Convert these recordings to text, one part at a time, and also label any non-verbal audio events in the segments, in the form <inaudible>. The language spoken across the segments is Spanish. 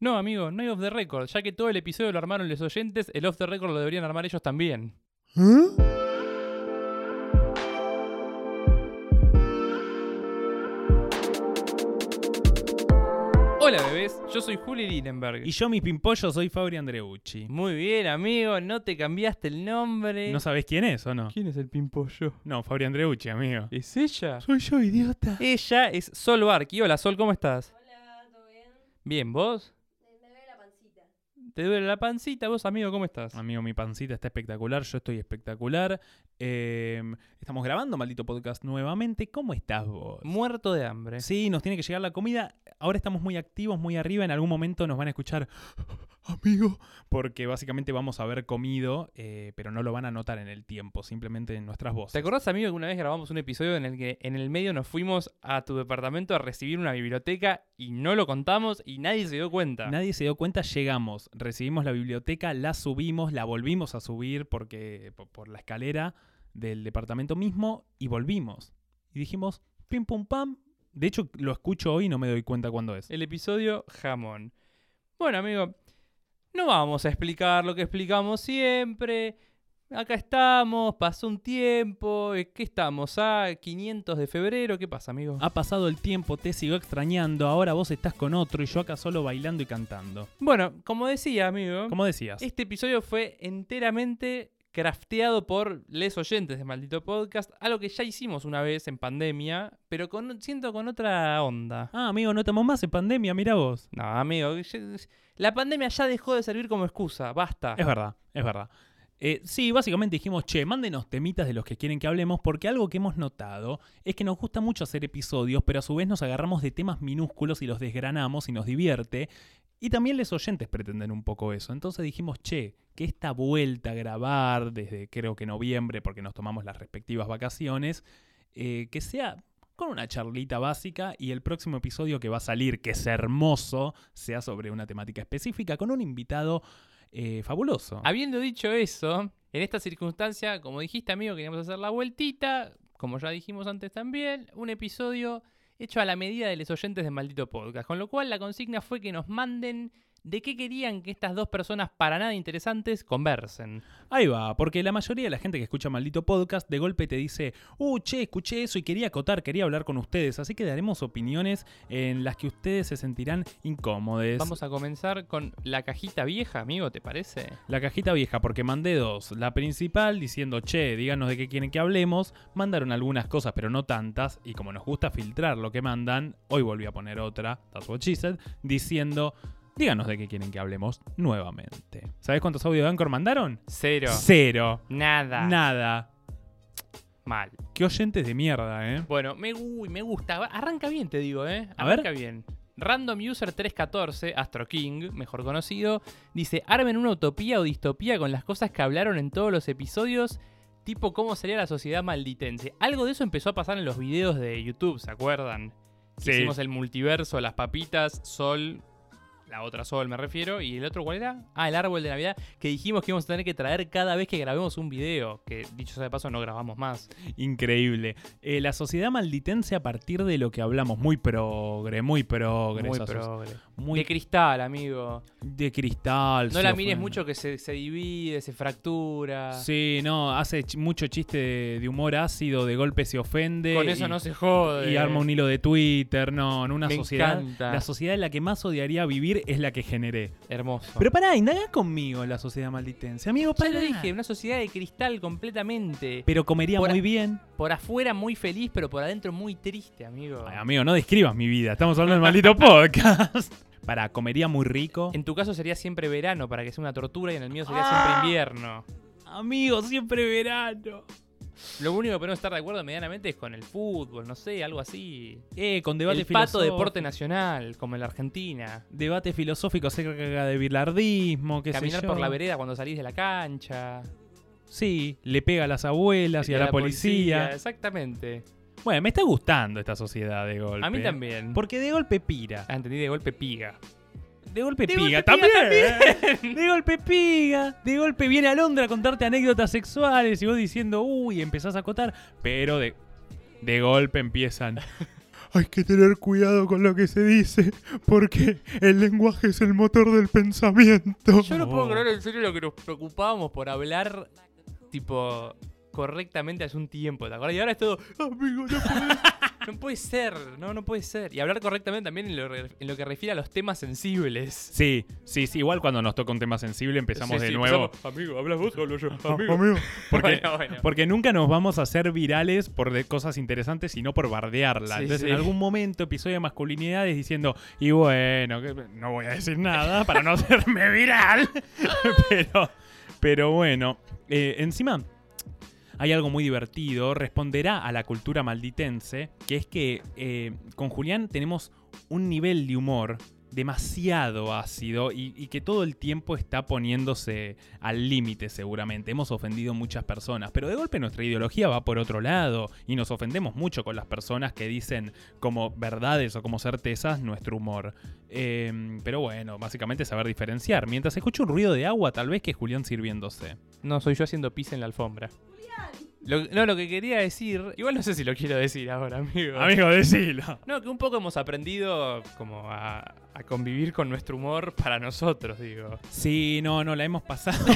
No, amigo, no hay off the record. Ya que todo el episodio lo armaron los oyentes, el off the record lo deberían armar ellos también. Hola bebés, yo soy Juli Linenberg. Y yo, mi pimpollo, soy Fabri Andreucci. Muy bien, amigo, no te cambiaste el nombre. ¿No sabés quién es o no? ¿Quién es el pimpollo? No, Fabri Andreucci, amigo. ¿Es ella? Soy yo, idiota. Ella es Sol Barky. Hola Sol, ¿cómo estás? Hola, ¿todo bien? Bien, ¿vos? Me, me duele la pancita. ¿Te duele la pancita? ¿Vos, amigo, cómo estás? Amigo, mi pancita está espectacular, yo estoy espectacular. Eh, estamos grabando Maldito Podcast nuevamente. ¿Cómo estás vos? Muerto de hambre. Sí, nos tiene que llegar la comida. Ahora estamos muy activos, muy arriba. En algún momento nos van a escuchar, <gasps> amigo, porque básicamente vamos a haber comido, eh, pero no lo van a notar en el tiempo, simplemente en nuestras voces. ¿Te acordás, amigo, que una vez grabamos un episodio en el que en el medio nos fuimos a tu departamento a recibir una biblioteca y no lo contamos y nadie se dio cuenta? Nadie se dio cuenta, llegamos, recibimos la biblioteca, la subimos, la volvimos a subir porque por, la escalera del departamento mismo y volvimos. Y dijimos, pim pum pam. De hecho, lo escucho hoy y no me doy cuenta cuándo es. El episodio jamón. Bueno, amigo, no vamos a explicar lo que explicamos siempre. Acá estamos, pasó un tiempo. eh, ¿Qué estamos? ¿A 500 de febrero? ¿Qué pasa, amigo? Ha pasado el tiempo, te sigo extrañando, ahora vos estás con otro y yo acá solo bailando y cantando. Bueno, como decía, amigo, ¿Cómo decías? este episodio fue enteramente crafteado por les oyentes de Maldito Podcast, algo que ya hicimos una vez en pandemia, pero con, siento con otra onda. Ah, amigo, no estamos más en pandemia, mira vos. No, amigo, la pandemia ya dejó de servir como excusa, basta. Es verdad, es verdad. Eh, sí, básicamente dijimos, che, mándenos temitas de los que quieren que hablemos, porque algo que hemos notado es que nos gusta mucho hacer episodios, pero a su vez nos agarramos de temas minúsculos y los desgranamos y nos divierte. Y también les oyentes pretenden un poco eso. Entonces dijimos, che, que esta vuelta a grabar desde creo que noviembre, porque nos tomamos las respectivas vacaciones, eh, que sea con una charlita básica y el próximo episodio que va a salir, que es hermoso, sea sobre una temática específica, con un invitado eh, fabuloso. Habiendo dicho eso, en esta circunstancia, como dijiste, amigo, queríamos hacer la vueltita, como ya dijimos antes también, un episodio hecho a la medida de los oyentes de Maldito Podcast. Con lo cual, la consigna fue que nos manden de qué querían que estas dos personas para nada interesantes conversen. Ahí va, porque la mayoría de la gente que escucha Maldito Podcast de golpe te dice, uh, che, escuché eso y quería acotar, quería hablar con ustedes, así que daremos opiniones en las que ustedes se sentirán incómodos. Vamos a comenzar con la cajita vieja, amigo, ¿te parece? La cajita vieja, porque mandé dos. La principal diciendo, che, díganos de qué quieren que hablemos. Mandaron algunas cosas, pero no tantas. Y como nos gusta filtrar lo que mandan, hoy volví a poner otra, that's what she said, diciendo, díganos de qué quieren que hablemos nuevamente. ¿Sabés cuántos audios de Anchor mandaron? Cero. Cero. Nada. Nada. Mal. Qué oyentes de mierda, ¿eh? Bueno, me, uy, me gusta. Arranca bien, te digo, ¿eh? A ver. Arranca bien. Random User 314, Astro King, mejor conocido, dice: Armen una utopía o distopía con las cosas que hablaron en todos los episodios, tipo cómo sería la sociedad malditense. Algo de eso empezó a pasar en los videos de YouTube, ¿se acuerdan? Sí. Hicimos el multiverso, las papitas, Sol, la otra Sol me refiero, y el otro ¿cuál era? Ah, el árbol de Navidad, que dijimos que íbamos a tener que traer cada vez que grabemos un video, que dicho sea de paso no grabamos más. Increíble. Eh, la sociedad malditense a partir de lo que hablamos. Muy progre, muy progre. Muy progre. Muy De cristal, amigo. de cristal. No la mires mucho que se, se divide, se fractura. Sí, no, hace ch- mucho chiste de, de humor ácido, de golpe se ofende. Con y, eso no se jode. Y arma un hilo de Twitter. No, en una Me sociedad. encanta. La sociedad en la que más odiaría vivir es la que generé. Hermoso. Pero pará, indaga conmigo en la sociedad malditense. Amigo, ya pará. lo dije, una sociedad de cristal completamente. Pero comería Por muy bien. Por afuera muy feliz, pero por adentro muy triste, amigo. Ay, amigo, no describas mi vida. Estamos hablando del maldito <laughs> podcast. Pará, comería muy rico. En tu caso sería siempre verano para que sea una tortura y en el mío sería Ah. siempre invierno. Amigo, siempre verano. Lo único que podemos estar de acuerdo medianamente es con el fútbol, no sé, algo así. Eh, con debate el pato deporte nacional, como en la Argentina. Debate filosófico acerca de bilardismo, qué sé Caminar yo. por la vereda cuando salís de la cancha. Sí, le pega a las abuelas y a la, policía. Exactamente. Bueno, me está gustando esta sociedad de golpe. A mí también. Porque de golpe pira. Ah, entendí de golpe piga. De golpe De piga golpe también. De golpe piga. De golpe viene a Londra a contarte anécdotas sexuales y vos diciendo, uy, empezás a acotar. Pero de, de golpe empiezan. <laughs> hay que tener cuidado con lo que se dice, porque el lenguaje es el motor del pensamiento. Yo no puedo creer en serio lo que nos preocupábamos por hablar, tipo, correctamente hace un tiempo, ¿te acuerdas? Y ahora es todo, amigo, no puede, <laughs> no puede ser, no, no puede ser. Y hablar correctamente también en lo, re- en lo que refiere a los temas sensibles. Sí, sí, sí, igual cuando nos toca un tema sensible empezamos Sí, de sí, nuevo. empezamos, amigo, hablas vos o hablo yo. Ah, Amigo. amigo, <laughs> Porque, Bueno, bueno. porque nunca nos vamos a hacer virales por de cosas interesantes, sino por bardearla. Sí, Entonces, en algún momento, episodio de masculinidades diciendo, y bueno, no voy a decir nada para no <laughs> hacerme viral. pero, pero bueno, eh, encima hay algo muy divertido, responderá a la cultura malditense, que es que eh, con Julián tenemos un nivel de humor demasiado ácido y, que todo el tiempo está poniéndose al límite seguramente. Hemos ofendido muchas personas, pero de golpe nuestra ideología va por otro lado y nos ofendemos mucho con las personas que dicen como verdades o como certezas nuestro humor. Eh, pero bueno, básicamente saber diferenciar. Mientras escucho un ruido de agua, tal vez que es Julián sirviéndose. No, soy yo haciendo pis en la alfombra. Lo- no, lo que quería decir, igual no sé si lo quiero decir ahora, amigo. Amigo, decilo. No, que un poco hemos aprendido como a, a convivir con nuestro humor para nosotros, digo. Sí, no, no, la hemos pasado. <laughs>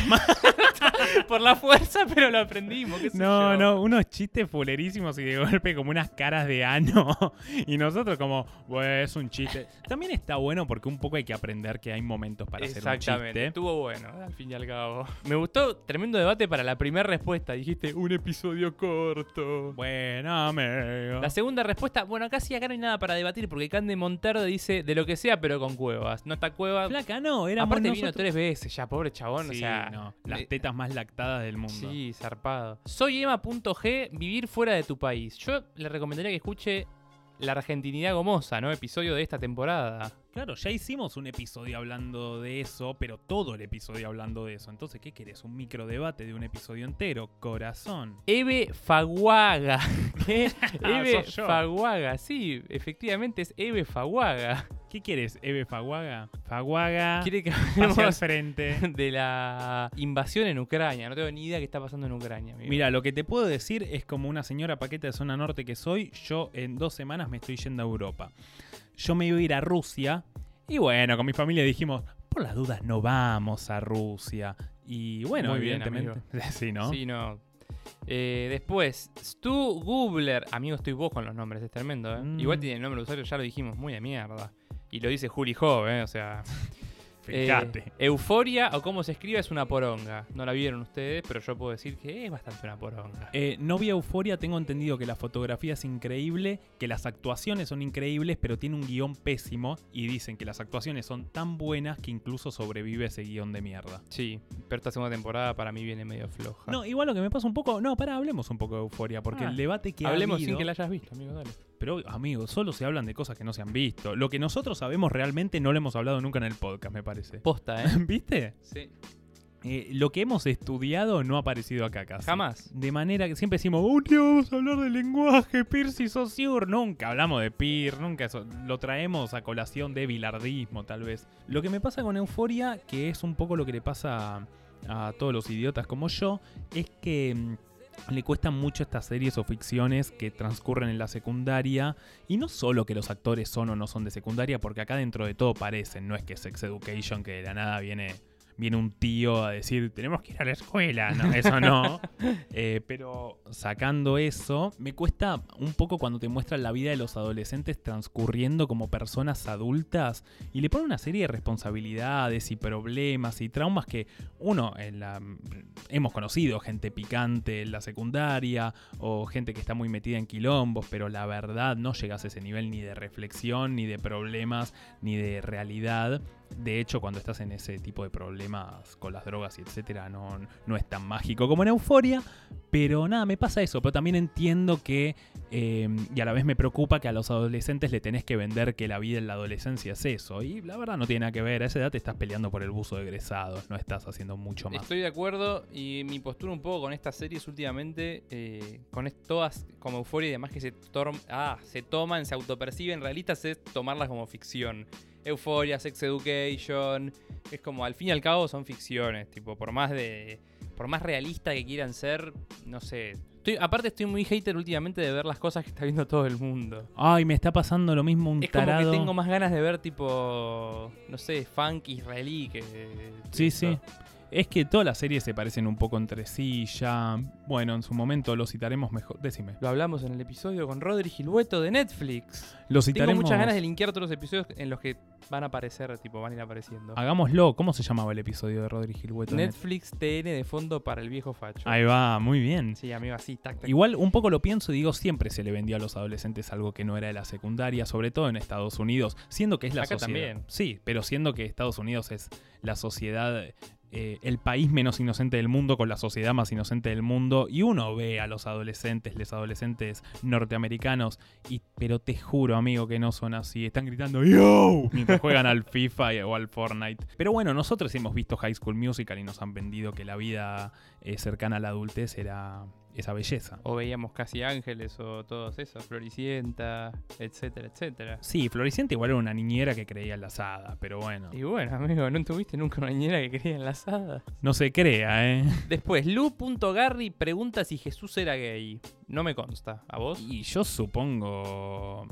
Por la fuerza, pero lo aprendimos. qué sé No, yo. no, unos chistes fulerísimos y de golpe como unas caras de ano. <laughs> Y nosotros como, es un chiste. También está bueno porque un poco hay que aprender que hay momentos para hacer un Exactamente, chiste. estuvo bueno, al fin y al cabo. Me gustó, tremendo debate para la primera respuesta. Dijiste un episodio corto. Bueno, amigo. La segunda respuesta, bueno, casi acá no hay nada para debatir porque Cande Montero dice de lo que sea, pero con cuevas. No está cueva. Flaca, no, éramos Aparte vino nosotros. tres veces ya, pobre chabón. Sí, o sea, no, las eh, tetas más lactadas del mundo. Sí, zarpado. Soy Emma.g, vivir fuera de tu país. Yo le recomendaría que escuche La Argentinidad Gomosa, ¿no? Episodio de esta temporada. Claro, ya hicimos un episodio hablando de eso, pero todo el episodio hablando de eso. Entonces, ¿qué querés? ¿Un micro debate de un episodio entero? Corazón. Eve Faguaga. ¿Qué? <laughs> Eve Sos yo. Faguaga, sí, efectivamente es Eve Faguaga. ¿Qué quieres, Eve Faguaga? Faguaga. Quiere que hablemos frente. <laughs> de la invasión en Ucrania. No tengo ni idea qué está pasando en Ucrania. amigo. Mira, lo que te puedo decir es como una señora paqueta de zona norte que soy, yo en dos semanas me estoy yendo a Europa. Yo me iba a ir a Rusia y bueno, con mi familia dijimos, por las dudas no vamos a Rusia. Y bueno, Muy bien, evidentemente. <laughs> sí, ¿no? Sí, no. Eh, después, Stu Gubler. Amigo, estoy vos con los nombres, es tremendo, ¿eh? Mm. Igual tiene el nombre de usuario, ya lo dijimos, muy de mierda. Y lo dice Juli Hove, ¿eh? O sea. <laughs> Fíjate. Eh, Euforia, o cómo se escribe, es una poronga. No la vieron ustedes, pero yo puedo decir que es bastante una poronga. Eh, no vi Euforia, tengo entendido que la fotografía es increíble, que las actuaciones son increíbles, pero tiene un guion pésimo y dicen que las actuaciones son tan buenas que incluso sobrevive ese guion de mierda. Sí, pero esta segunda temporada para mí viene medio floja. No, igual lo que me pasa un poco, no, pará, hablemos un poco de Euforia, porque Ah, el debate que ha Hablemos habido- sin que la hayas visto, amigo, dale. Pero, amigo, solo se hablan de cosas que no se han visto. Lo que nosotros sabemos realmente no lo hemos hablado nunca en el podcast, me parece. Posta, ¿eh? <laughs> ¿Viste? sí. Eh, lo que hemos estudiado no ha aparecido acá casi. Jamás. De manera que siempre decimos, un día vamos a hablar de lenguaje, Pierce y Saussure. Nunca hablamos de Peirce, nunca eso. Lo traemos a colación de bilardismo, tal vez. Lo que me pasa con Euforia, que es un poco lo que le pasa a, a todos los idiotas como yo, es que mm, le cuestan mucho estas series o ficciones que transcurren en la secundaria. Y no solo que los actores son o no son de secundaria, porque acá dentro de todo parecen. No es que Sex Education, que de la nada viene viene un tío a decir, tenemos que ir a la escuela. No, eso no. <laughs> Eh, pero sacando eso, me cuesta un poco cuando te muestran la vida de los adolescentes transcurriendo como personas adultas y le ponen una serie de responsabilidades y problemas y traumas que uno en la, hemos conocido, gente picante en la secundaria o gente que está muy metida en quilombos, pero la verdad no llegas a ese nivel ni de reflexión, ni de problemas, ni de realidad. De hecho, cuando estás en ese tipo de problemas con las drogas y etcétera, no, no es tan mágico como en Euforia. Pero nada, me pasa eso. Pero también entiendo que, eh, y a la vez me preocupa que a los adolescentes le tenés que vender que la vida en la adolescencia es eso. Y la verdad no tiene nada que ver. A esa edad te estás peleando por el buzo de egresados, no estás haciendo mucho más. Estoy de acuerdo y mi postura un poco con estas series últimamente, eh, con todas como euforia y demás que se, ah, se toman, se autoperciben realistas, es tomarlas como ficción. Euforia, Sex Education, es como al fin y al cabo son ficciones, tipo, por más de. Por más realista que quieran ser, no sé, Estoy, aparte estoy muy hater últimamente de ver las cosas que está viendo todo el mundo. Ay, me está pasando lo mismo un Es como tarado. que tengo más ganas de ver tipo, no sé, funk israelí que... Sí, sí. Es que todas las series se parecen un poco entre sí ya. Bueno, en su momento lo citaremos mejor. Decime. Lo hablamos en el episodio con Rodri Gilhueto de Netflix. Lo Tengo citaremos. muchas ganas de linkear todos los episodios en los que van a aparecer, tipo, van a ir apareciendo. Hagámoslo. ¿Cómo se llamaba el episodio de Rodri Gilhueto? Netflix TN de fondo para el viejo facho. Ahí va, muy bien. Sí, amigo, así, tac, tac. Igual un poco lo pienso y digo, siempre se le vendía a los adolescentes algo que no era de la secundaria, sobre todo en Estados Unidos, siendo que es la Acá sociedad. también. Sí, pero siendo que Estados Unidos es la sociedad, eh, el país menos inocente del mundo con la sociedad más inocente del mundo, y uno ve a los adolescentes, los adolescentes norteamericanos, y, pero te juro, amigo, que no son así. Están gritando ¡Yo! mientras juegan al FIFA o al Fortnite. Pero bueno, nosotros hemos visto High School Musical y nos han vendido que la vida eh, cercana a la adultez era esa belleza. O veíamos Casi Ángeles o todos esos, Floricienta, etcétera, etcétera. Sí, Floricienta igual era una niñera que creía en la hadas, pero bueno. Y bueno, amigo, ¿no tuviste nunca una niñera que creía en las hadas? No se crea, ¿eh? Después, Lu.Garry pregunta si Jesús era gay. No me consta. ¿A vos? Y yo supongo...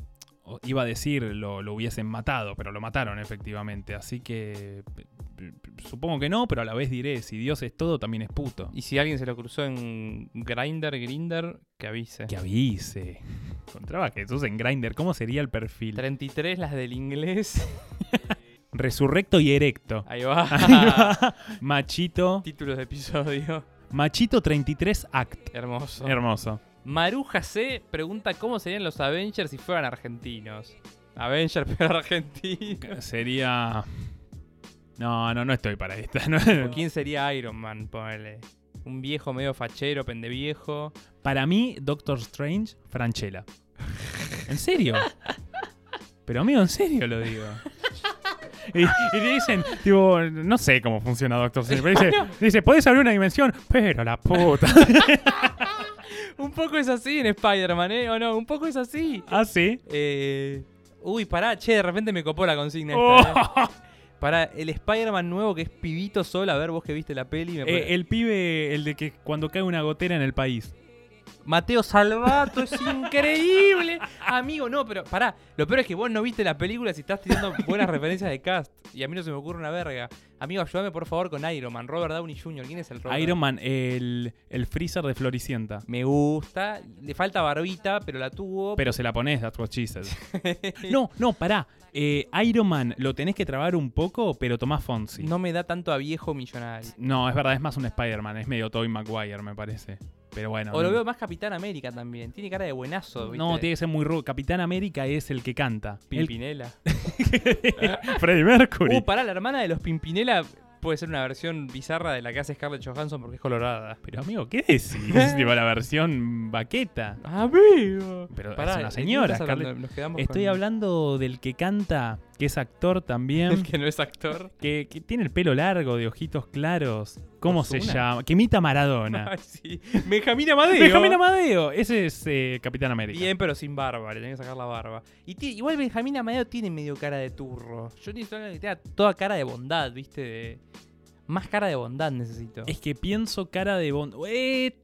Iba a decir lo, lo hubiesen matado, pero lo mataron efectivamente. Así que supongo que no, pero a la vez diré, si Dios es todo, también es puto. Y si alguien se lo cruzó en Grinder, Grinder, que avise. Que avise. Encontraba a Jesús en Grindr. ¿Cómo sería el perfil? 33, las del inglés. <laughs> Resurrecto y erecto. Ahí va. <laughs> Ahí va. Machito. Títulos de episodio. Machito 33 Act. Hermoso. Hermoso. Maruja C pregunta cómo serían los Avengers si fueran argentinos. Avengers <laughs> pero argentinos. Sería. No, no, no estoy para esta. <laughs> no. ¿O quién sería Iron Man? Ponele. Un viejo medio fachero, pendeviejo. Para mí, Doctor Strange, Franchella. ¿En serio? <laughs> Pero amigo, en serio lo digo. <laughs> Y, y te dicen, tipo, no sé cómo funciona Doctor Strange. Pero dice, dice, podés abrir una dimensión, pero la puta. Un poco es así en Spider-Man, ¿eh? ¿O no? Un poco es así. ¿Ah, sí? Eh... Uy, pará, che, de repente me copó la consigna Oh. esta, ¿eh? Para el Spider-Man nuevo que es pibito solo, a ver vos que viste la peli. Me Eh, el pibe, el de que cuando cae una gotera en el país. Mateo Salvato es increíble. Amigo, no, pero pará. Lo peor es que vos no viste la película si estás teniendo buenas referencias de cast. Y a mí no se me ocurre una verga. Amigo, ayúdame por favor con Iron Man. Robert Downey Jr. ¿Quién es el Robert? Iron Man, el, el freezer de Floricienta. Me gusta. Le falta barbita, pero la tuvo. Pero se la pones, that's what she said. <laughs> No, no, pará. Eh, Iron Man lo tenés que trabar un poco, pero tomás Fonsi. No me da tanto a viejo millonario. No, es verdad, es más un Spider-Man, es medio Tobey Maguire, me parece. Pero bueno. O lo veo más Capitán América también. Tiene cara de buenazo. ¿viste? No, tiene que ser muy rudo. Capitán América es el que canta. El- Pimpinela. <laughs> Freddie Mercury. Uh, pará, la hermana de los Pimpinela puede ser una versión bizarra de la que hace Scarlett Johansson porque es colorada. Pero amigo, ¿qué decís? <laughs> tipo la versión baqueta. Amigo. Pero Pará, es una ¿de señora? Scarlett. Nos quedamos Estoy con- hablando del que canta, que es actor también, El <laughs> que no es actor. que, que tiene el pelo largo, de ojitos claros. ¿Cómo se llama? Que imita a Maradona. Ay, <laughs> sí. Benjamín Amadeo. Benjamín Amadeo, ese es eh, Capitán América. Bien, pero sin barba, le tenés que sacar la barba. Y igual Benjamín Amadeo tiene medio cara de turro. Yo alguien que tenga toda cara de bondad, ¿viste? De- Más cara de bondad necesito. Es que pienso cara de Bond. Eh,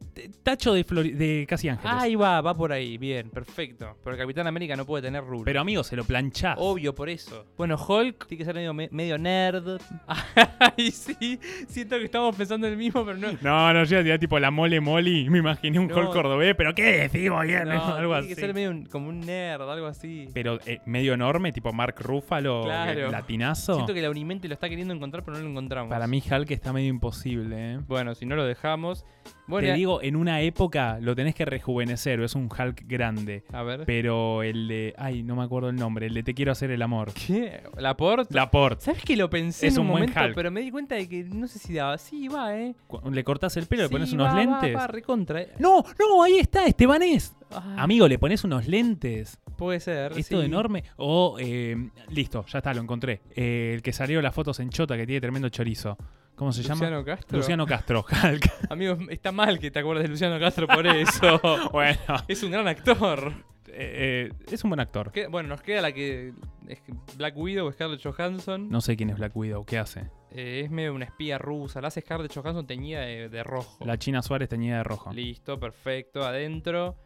tacho de, Flori- de Casi Ángeles. Ahí va, va por ahí, bien, perfecto. Pero el Capitán América no puede tener rulo. Pero amigo, se lo planchás. Obvio, por eso. Bueno, Hulk tiene que ser medio, me- medio nerd. <laughs> Ay, sí, siento que estamos pensando en el mismo, pero no. No, no, yo ya tipo la mole moli. Me imaginé un No. Hulk cordobés, pero ¿qué decimos bien? No, algo tiene así. que ser medio un- como un nerd, algo así. Pero eh, medio enorme, tipo Mark Ruffalo, Claro. eh, latinazo. Siento que la Unimente lo está queriendo encontrar, pero no lo encontramos. Para mí Hulk está medio imposible, ¿eh? Bueno, si no lo dejamos. Bueno, Te ya- digo, en una época lo tenés que rejuvenecer, es un Hulk grande. a ver. Pero el de. Ay, no me acuerdo el nombre. El de Te quiero hacer el amor. ¿Qué? ¿Laporte? Laporte. ¿Sabes que lo pensé Es en un, un buen momento, Hulk. pero me di cuenta de que no sé si daba. Sí, va, eh. Le cortás el pelo, le Sí, pones va, unos va, lentes. Va, recontra. eh. No, no, ahí está, Estebanés. Ah, Amigo, le pones unos lentes. Puede ser. Esto sí. enorme. O, eh, listo, ya está, lo encontré. Eh, el que salió las fotos en Chota, que tiene tremendo chorizo. ¿Cómo se llama? Luciano Castro. Luciano Castro, Hulk. <laughs> Amigo, está mal que te acuerdes de Luciano Castro por eso. <laughs> bueno, es un gran actor. eh, eh, es un buen actor. Bueno, nos queda la que. es Black Widow, Scarlett Johansson. No sé quién es Black Widow, ¿qué hace? Eh, es medio una espía rusa. La hace Scarlett Johansson teñida de, de rojo. La China Suárez teñida de rojo. Listo, perfecto. Adentro.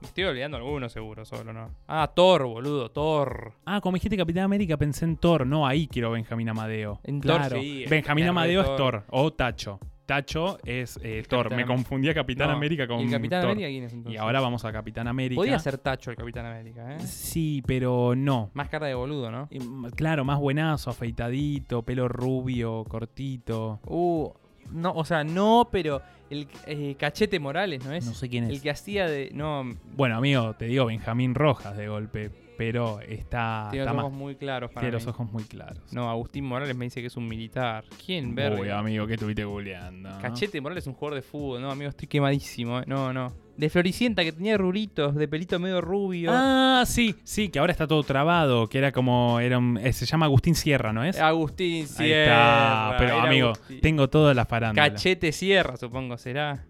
Me estoy olvidando alguno seguro, solo, ¿no? Ah, Thor, boludo, Thor. Ah, como dijiste Capitán América, pensé en Thor. No, ahí quiero Benjamín Amadeo. En Thor, claro. sí, Benjamín Amadeo es Thor. O Tacho. Tacho es eh, Thor. Capitán Me confundía Capitán No, América con ¿Y Capitán Thor. América quién es entonces? Y ahora vamos a Capitán América. Podía ser Tacho el Capitán América, ¿eh? Sí, pero no. Más cara de boludo, ¿no? Claro, más buenazo, afeitadito, pelo rubio, cortito. Uh, no, o sea, no, pero el eh, Cachete Morales, ¿no es? No sé quién es. El que hacía de. No, Bueno, amigo, te digo Benjamín Rojas de golpe, pero está, tiene los ojos muy claros para tiene mí. los ojos muy claros. No, Agustín Morales me dice que es un militar. ¿Quién, Uy, verga? amigo, que estuviste googleando. Cachete Morales es un jugador de fútbol, no, amigo, estoy quemadísimo. ¿eh? No, no. De Floricienta, que tenía ruritos, de pelito medio rubio. Ah, sí, sí, que ahora está todo trabado, que era como, era un- eh, se llama Agustín Sierra, ¿no es? Agustín Ahí Sierra. está, pero amigo, Agustín. tengo todas las farándulas. Cachete Sierra, supongo, será.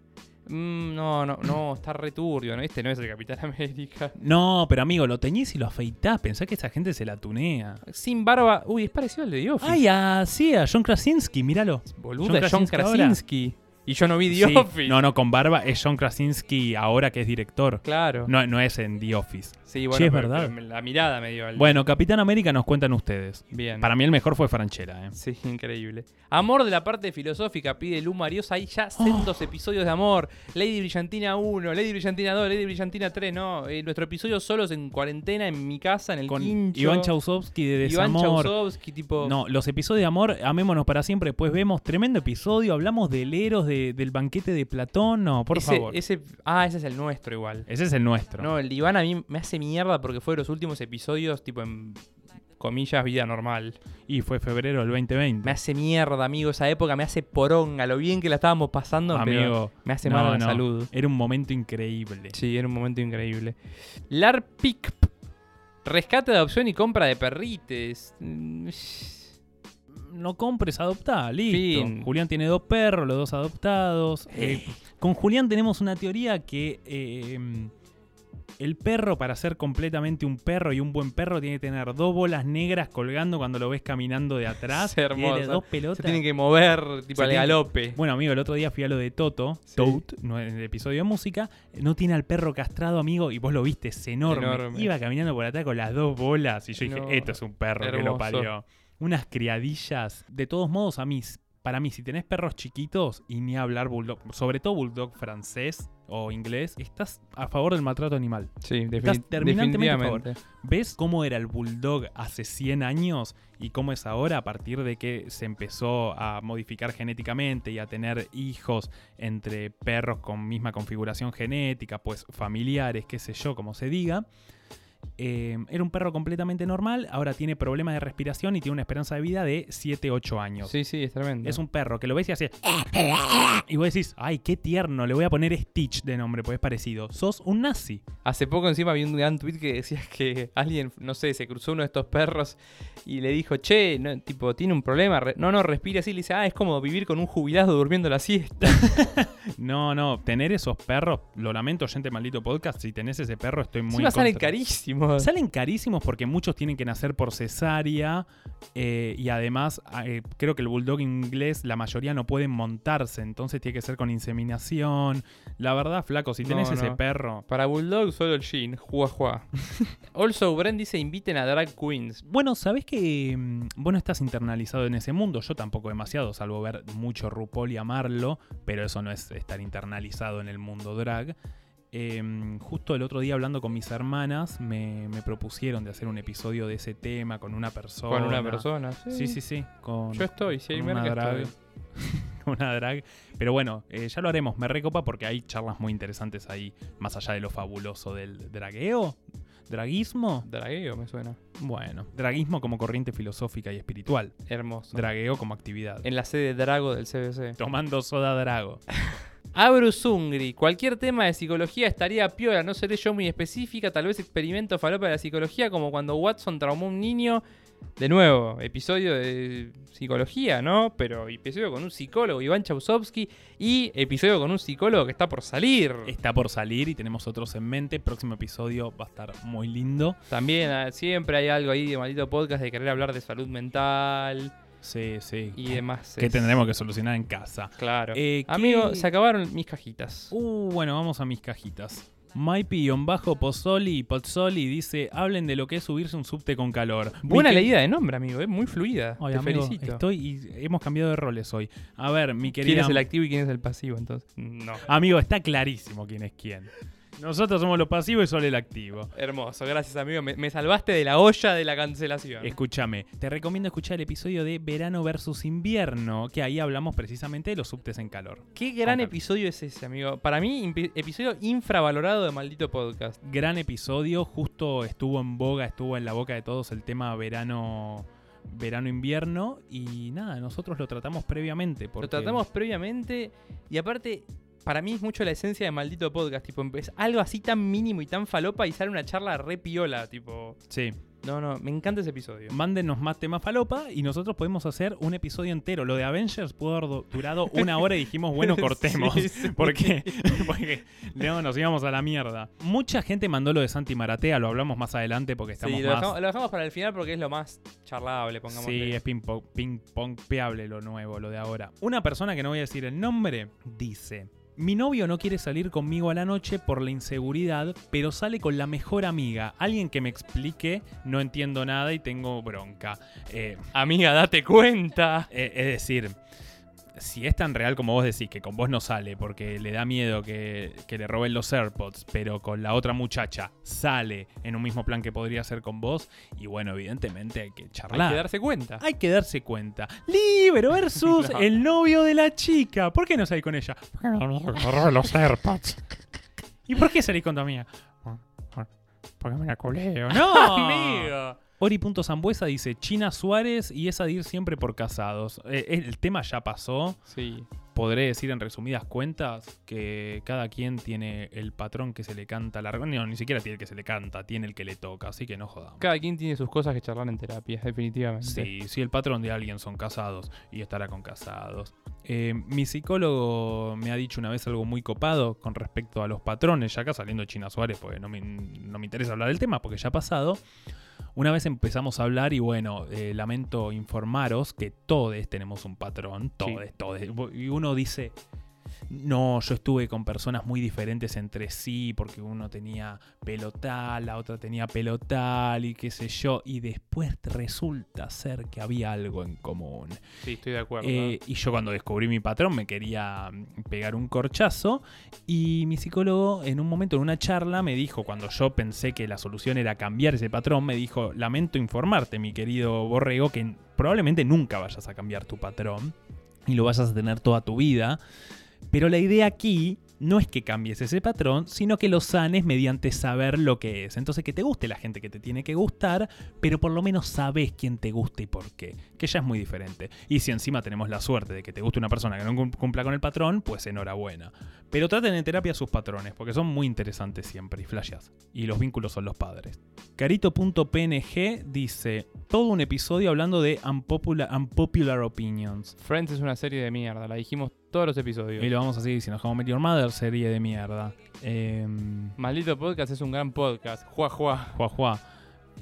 Mm, no, no, no, está returbio, ¿no? Este no es el Capitán América. No, pero amigo, lo teñís y lo afeitás, pensá que esa gente se la tunea. Sin barba. Uy, es parecido al de Office. Ay, ah, sí, a John Krasinski, míralo. Boludo, John John Krasinski ahora. Krasinski. Y yo no vi The Sí, Office. No, no, con barba es John Krasinski ahora que es director. Claro. No, no es en The Office. Sí, bueno, Che, es pero- verdad. pero la mirada me dio al. Bueno, Capitán América nos cuentan ustedes. bien. Para mí el mejor fue Franchella, ¿eh? Sí, increíble. Amor de la parte filosófica, pide Lu Marios. Hay ya sendos episodios de amor. Lady Brillantina 1, Lady Brillantina 2, Lady Brillantina 3. No, eh, nuestro episodio solos en cuarentena, en mi casa, en el Con quincho. Iván Chausovsky de Iván Desamor. Chausovsky, tipo. No, los episodios de amor, amémonos para siempre. Después vemos tremendo episodio. Hablamos del Eros, de- del banquete de Platón. No, por ese, favor. ese- ah, ese es el nuestro igual. Ese es el nuestro. No, el Iván a mí me hace mierda porque fue de los últimos episodios, tipo en comillas, vida normal. Y fue febrero del 2020. Me hace mierda, amigo. Esa época me hace poronga. Lo bien que la estábamos pasando, pero Amigo, me hace no, mal la no. salud. Era un momento increíble. Sí, era un momento increíble. LARPIC. Rescate, adopción y compra de perrites. Mm, No compres, adoptá, listo. Fin. Julián tiene dos perros, los dos adoptados. Eh, con Julián tenemos una teoría que eh, el perro, para ser completamente un perro y un buen perro, tiene que tener dos bolas negras colgando cuando lo ves caminando de atrás. <laughs> Es hermoso. Tiene dos pelotas. Se tienen que mover, tipo al tiene- galope. Bueno, amigo, el otro día fui a lo de Toto, Sí. Toad, en el episodio de música. No tiene al perro castrado, amigo, y vos lo viste, es enorme. Enorme. Iba caminando por atrás con las dos bolas y yo dije, esto es un perro que lo parió. Unas criadillas. De todos modos, a mí, para mí, si tenés perros chiquitos y ni hablar bulldog, sobre todo bulldog francés o inglés, estás a favor del maltrato animal. Sí, Estás terminantemente a favor. ¿Ves cómo era el bulldog hace 100 años y cómo es ahora a partir de que se empezó a modificar genéticamente y a tener hijos entre perros con misma configuración genética, pues familiares, qué sé yo, como se diga? Eh, era un perro completamente normal, ahora tiene problemas de respiración y tiene una esperanza de vida de 7-8 años. Sí, sí, es tremendo. Es un perro que lo ves y hace. Y vos decís, ay, qué tierno, le voy a poner Stitch de nombre, pues es parecido. Sos un nazi. Hace poco encima vi un gran tweet que decía que alguien, no sé, se cruzó uno de estos perros y le dijo, che, no, tipo, tiene un problema. no, no, respira así. Le dice, ah, es como vivir con un jubilado durmiendo la siesta. <laughs> No, no, tener esos perros, lo lamento, gente maldito podcast, si tenés ese perro estoy muy Encima en salen contra. Salen carísimos porque muchos tienen que nacer por cesárea eh, y además eh, creo que el bulldog inglés la mayoría no pueden montarse, entonces tiene que ser con inseminación. La verdad, flaco, si tenés No, ese perro... Para Bulldog solo el Jean, juá juá. <laughs> also, Brent dice inviten a drag queens. Bueno, sabés que mm, vos no estás internalizado en ese mundo, yo tampoco demasiado, salvo ver mucho RuPaul y amarlo, pero eso no es estar internalizado en el mundo drag. Em, justo el otro día hablando con mis hermanas me, me propusieron de hacer un episodio de ese tema con una persona. Con una persona. Sí, sí, sí. Con, Yo estoy, si hay con una drag. estoy. <laughs> una drag. Pero bueno, eh, ya lo haremos. Me recopa porque hay charlas muy interesantes ahí, más allá de lo fabuloso del dragueo. ¿Draguismo? Dragueo me suena. Bueno, draguismo como corriente filosófica y espiritual. Hermoso. Dragueo como actividad. en la sede Drago del CBC. Tomando soda drago. <laughs> Abrus Ungri, cualquier tema de psicología estaría piola, no seré yo muy específica, tal vez experimento falopa de la psicología como cuando Watson traumó a un niño. De nuevo, episodio de psicología, ¿no? Pero episodio con un psicólogo, Iván Chausovsky, y episodio con un psicólogo que está por salir. Está por salir y tenemos otros en mente. Próximo episodio va a estar muy lindo. También ah, siempre hay algo ahí de maldito podcast de querer hablar de salud mental. Sí, sí. y demás. Que es- tendremos que solucionar en casa. Claro. Eh, ¿qué- Amigo, se acabaron mis cajitas. Uh, bueno, vamos a mis cajitas. bajo Pozzoli Pozzoli dice, hablen de lo que es subirse un subte con calor. Buena que- leída de nombre, amigo. Es muy fluida. Ay, Te amigo, felicito. Estoy y hemos cambiado de roles hoy. A ver, mi ¿Quién querida... es el activo y quién es el pasivo? Entonces, no. Amigo, está clarísimo quién es quién. Nosotros somos los pasivos y solo el activo. Hermoso, gracias, amigo. Me, me salvaste de la olla de la cancelación. Escúchame, te recomiendo escuchar el episodio de Verano versus Invierno, que ahí hablamos precisamente de los subtes en calor. Qué gran episodio es ese, amigo. Para mí, episodio infravalorado de maldito podcast. Gran episodio, justo estuvo en boga, estuvo en la boca de todos el tema verano verano-invierno y nada, nosotros lo tratamos previamente. Porque... Lo tratamos previamente y aparte, para mí es mucho la esencia de maldito podcast. Tipo, es algo así tan mínimo y tan falopa y sale una charla re piola. Tipo, Sí, no, no, me encanta ese episodio. mándenos más temas falopa y nosotros podemos hacer un episodio entero. Lo de Avengers pudo haber du- durado una hora y dijimos, bueno, <laughs> <laughs> cortemos. Sí, sí. ¿Por qué? <laughs> Porque no, nos íbamos a la mierda. Mucha gente mandó lo de Santi Maratea, lo hablamos más adelante porque estamos Sí, lo más... dejamos, lo dejamos para el final porque es lo más charlable, pongamos. Sí, es ping pong, ping pong peable lo nuevo, lo de ahora. Una persona que no voy a decir el nombre dice: Mi novio no quiere salir conmigo a la noche por la inseguridad, pero sale con la mejor amiga. Alguien que me explique, no entiendo nada y tengo bronca. Eh, Amiga, date cuenta. eh, es decir, si es tan real como vos decís, que con vos no sale porque le da miedo que, que le roben los AirPods, pero con la otra muchacha sale en un mismo plan que podría ser con vos, y bueno, evidentemente hay que charlar. Hay que darse cuenta. Hay que darse cuenta. Libero versus <laughs> No. el novio de la chica. ¿Por qué no salís con ella? Los AirPods. ¿Y por qué salís con tu amiga? Porque me la culeo. <laughs> ¡No! amigo. Ori.zambuesa dice China Suárez y es a ir siempre por casados. Eh, el tema ya pasó. Sí. Podré decir en resumidas cuentas que cada quien tiene el patrón que se le canta largo. No, ni siquiera tiene el que se le canta, tiene el que le toca, así que no jodamos. Cada quien tiene sus cosas que charlar en terapia, definitivamente. Sí, si el patrón de alguien son casados y estará con casados. Eh, mi psicólogo me ha dicho una vez algo muy copado con respecto a los patrones, ya acá saliendo de China Suárez, porque no me, no me interesa hablar del tema porque ya ha pasado. Una vez empezamos a hablar y bueno, eh, lamento informaros que todos tenemos un patrón, todos, todos. Y uno dice, no, yo estuve con personas muy diferentes entre sí, porque uno tenía pelo tal, la otra tenía pelo tal y qué sé yo, y después resulta ser que había algo en común. Sí, estoy de acuerdo. Eh, y yo cuando descubrí mi patrón me quería mm, pegar un corchazo y mi psicólogo en un momento en una charla me dijo, cuando yo pensé que la solución era cambiar ese patrón, me dijo, lamento informarte mi querido Borrego que probablemente nunca vayas a cambiar tu patrón y lo vayas a tener toda tu vida. Pero la idea aquí no es que cambies ese patrón, sino que lo sanes mediante saber lo que es. Entonces que te guste la gente que te tiene que gustar, pero por lo menos sabes quién te gusta y por qué. Que ya es muy diferente. Y si encima tenemos la suerte de que te guste una persona que no cum- cumpla con el patrón, pues enhorabuena. Pero traten en terapia sus patrones, porque son muy interesantes siempre y flasheas. Y los vínculos son los padres. Carito.png dice, todo un episodio hablando de unpopular, unpopular opinions. Friends es una serie de mierda, la dijimos todos los episodios. Y lo vamos a seguir diciendo, How I Met Your Mother, serie de mierda. Em, Maldito podcast es un gran podcast. Juá, juá. Juá, juá.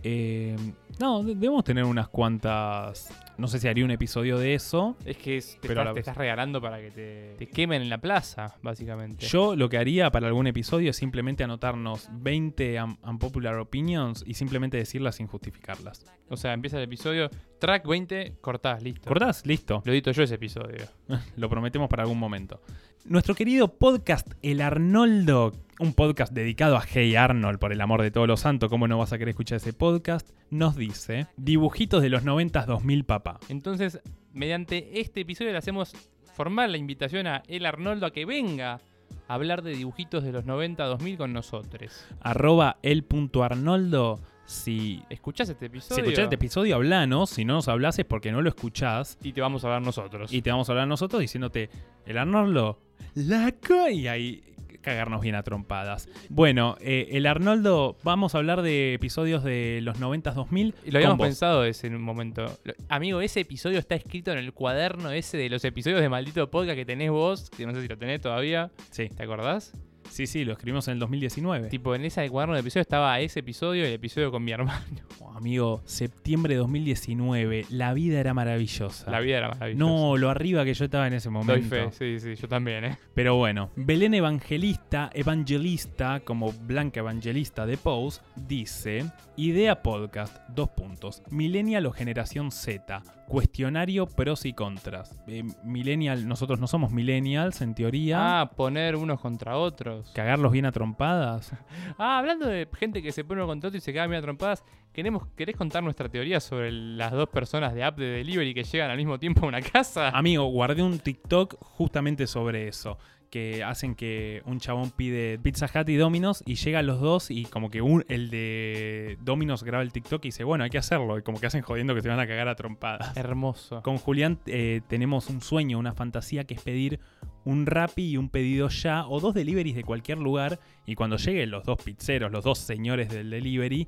Eh, no, de- debemos tener unas cuantas. No sé si haría un episodio de eso. Es que es- te, Pero estás, te regalando para que te, te quemen en la plaza, básicamente. Yo lo que haría para algún episodio es simplemente anotarnos 20 un- unpopular opinions y simplemente decirlas sin justificarlas. O sea, empieza el episodio, track 20, cortás, listo. ¿Cortás? Listo. Lo edito yo ese episodio. <laughs> Lo prometemos para algún momento. Nuestro querido podcast El Arnoldo, un podcast dedicado a Hey Arnold, por el amor de todos los santos, ¿cómo no vas a querer escuchar ese podcast? Nos dice, dibujitos de los 90s 2000 papá. Entonces, mediante este episodio le hacemos formal la invitación a El Arnoldo a que venga a hablar de dibujitos de los 90-2000 con nosotros. Arroba el.arnoldo, si... ¿Escuchás este Si episodio? escuchás este episodio, hablanos. Si no nos hablas es porque no lo escuchás. Y te vamos a hablar nosotros. Y te vamos a hablar nosotros diciéndote, el Arnoldo, la co-", Y ahí cagarnos bien a trompadas. Bueno, eh, el Arnoldo, vamos a hablar de episodios de los 90s 2000. Y lo habíamos pensado ese en un momento. Amigo, ese episodio está escrito en el cuaderno ese de los episodios de Maldito Podcast que tenés vos, que no sé si lo tenés todavía. Sí. ¿Te acordás? Sí, sí, lo escribimos en el 2019. Tipo, en ese cuaderno de episodio estaba ese episodio y el episodio con mi hermano. <laughs> Oh, amigo, septiembre de 2019, la vida era maravillosa. La vida era maravillosa. No, lo arriba que yo estaba en ese Doy momento. fe, sí, sí, yo también, ¿eh? Pero bueno, Belén Evangelista, evangelista, como Blanca Evangelista de Pose, dice: Idea podcast, dos puntos. Millennial o generación Z. Cuestionario pros y contras. Eh, millennial, nosotros no somos millennials en teoría. Ah, poner unos contra otros. Cagarlos bien a trompadas. <laughs> Ah, hablando de gente que se pone uno contra otro y se caga medio a trompadas, ¿queremos, ¿querés contar nuestra teoría sobre las dos personas de app de delivery que llegan al mismo tiempo a una casa? Amigo, guardé un TikTok justamente sobre eso. Que hacen que un chabón pide Pizza Hut y Domino's y llegan los dos y como que un, el de Domino's graba el TikTok y dice, bueno, hay que hacerlo. Y como que hacen jodiendo que se van a cagar a trompadas. Hermoso. Con Julián eh, tenemos un sueño, una fantasía que es pedir un Rappi y un pedido ya o dos deliveries de cualquier lugar y cuando lleguen los dos pizzeros, los dos señores del delivery,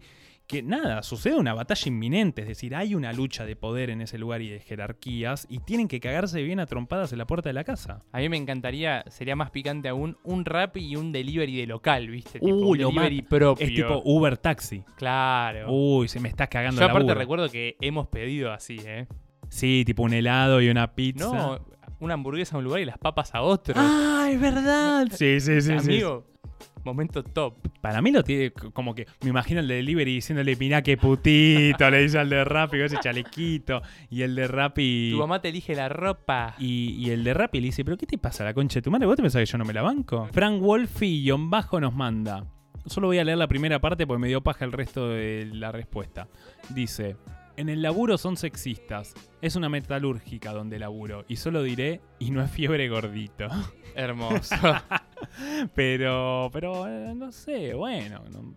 que nada, sucede una batalla inminente, es decir, hay una lucha de poder en ese lugar y de jerarquías y tienen que cagarse bien a trompadas en la puerta de la casa. A mí me encantaría, sería más picante aún, un rap y un delivery de local, ¿viste? Tipo, Uh, un delivery propio. Es tipo Uber Taxi. Claro. Uy, se me estás cagando Yo aparte recuerdo que hemos pedido así, ¿eh? Sí, tipo un helado y una pizza. No, una hamburguesa a un lugar y las papas a otro. ¡Ah, es verdad! Sí, sí, sí. sí. Momento top. Para mí lo tiene como que me imagino el de delivery diciéndole, mirá qué putito, <laughs> le dice al de Rappi con ese chalequito. Y el de Rappi. Tu mamá te elige la ropa. Y, y el de Rappi le dice, ¿pero qué te pasa la concha de tu madre? ¿Vos te pensás que yo no me la banco? Frank Wolfi guion bajo nos manda. Solo voy a leer la primera parte porque me dio paja el resto de la respuesta. Dice, en el laburo son sexistas. Es una metalúrgica donde laburo. Y solo diré, y no es fiebre gordito. Hermoso. <laughs> <laughs> Pero, pero eh, no sé, bueno, no-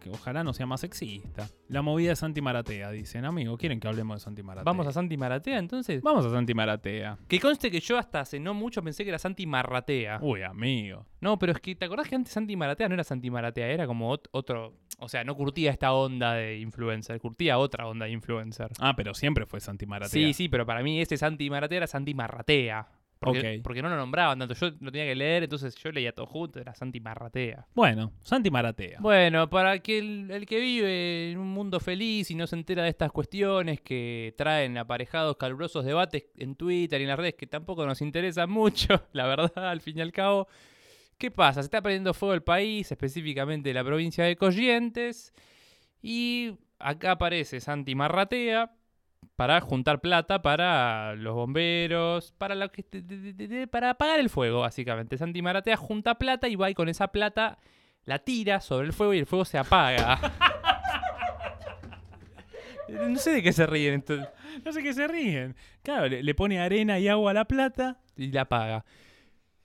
que ojalá no sea más sexista. La movida de Santi Maratea, dicen, amigo, ¿quieren que hablemos de Santi Maratea? Vamos a Santi Maratea entonces. Vamos a Santi Maratea. Que conste que yo hasta hace no mucho pensé que era Santi Marratea. Uy, amigo. No, pero es que ¿te acordás que antes Santi Maratea no era Santi Maratea? Era como ot- otro. O sea, no curtía esta onda de influencer, curtía otra onda de influencer. Ah, pero siempre fue Santi Maratea. Sí, sí, pero para mí ese Santi Maratea era Santi Marratea. Porque, no lo nombraban tanto. Yo lo tenía que leer, entonces yo leía todo junto, era Santi Marratea. Bueno, Santi Maratea. Bueno, para que el, el que vive en un mundo feliz y no se entera de estas cuestiones que traen aparejados calurosos debates en Twitter y en las redes que tampoco nos interesan mucho, <laughs> la verdad, al fin y al cabo. ¿Qué pasa? Se está prendiendo fuego el país, específicamente la provincia de Corrientes, y acá aparece Santi Marratea para juntar plata para los bomberos, para, para apagar el fuego, básicamente. Santi Maratea junta plata y va y con esa plata la tira sobre el fuego y el fuego se apaga. <laughs> no sé de qué se ríen entonces. No sé qué se ríen. Claro, le, le pone arena y agua a la plata. Y la apaga.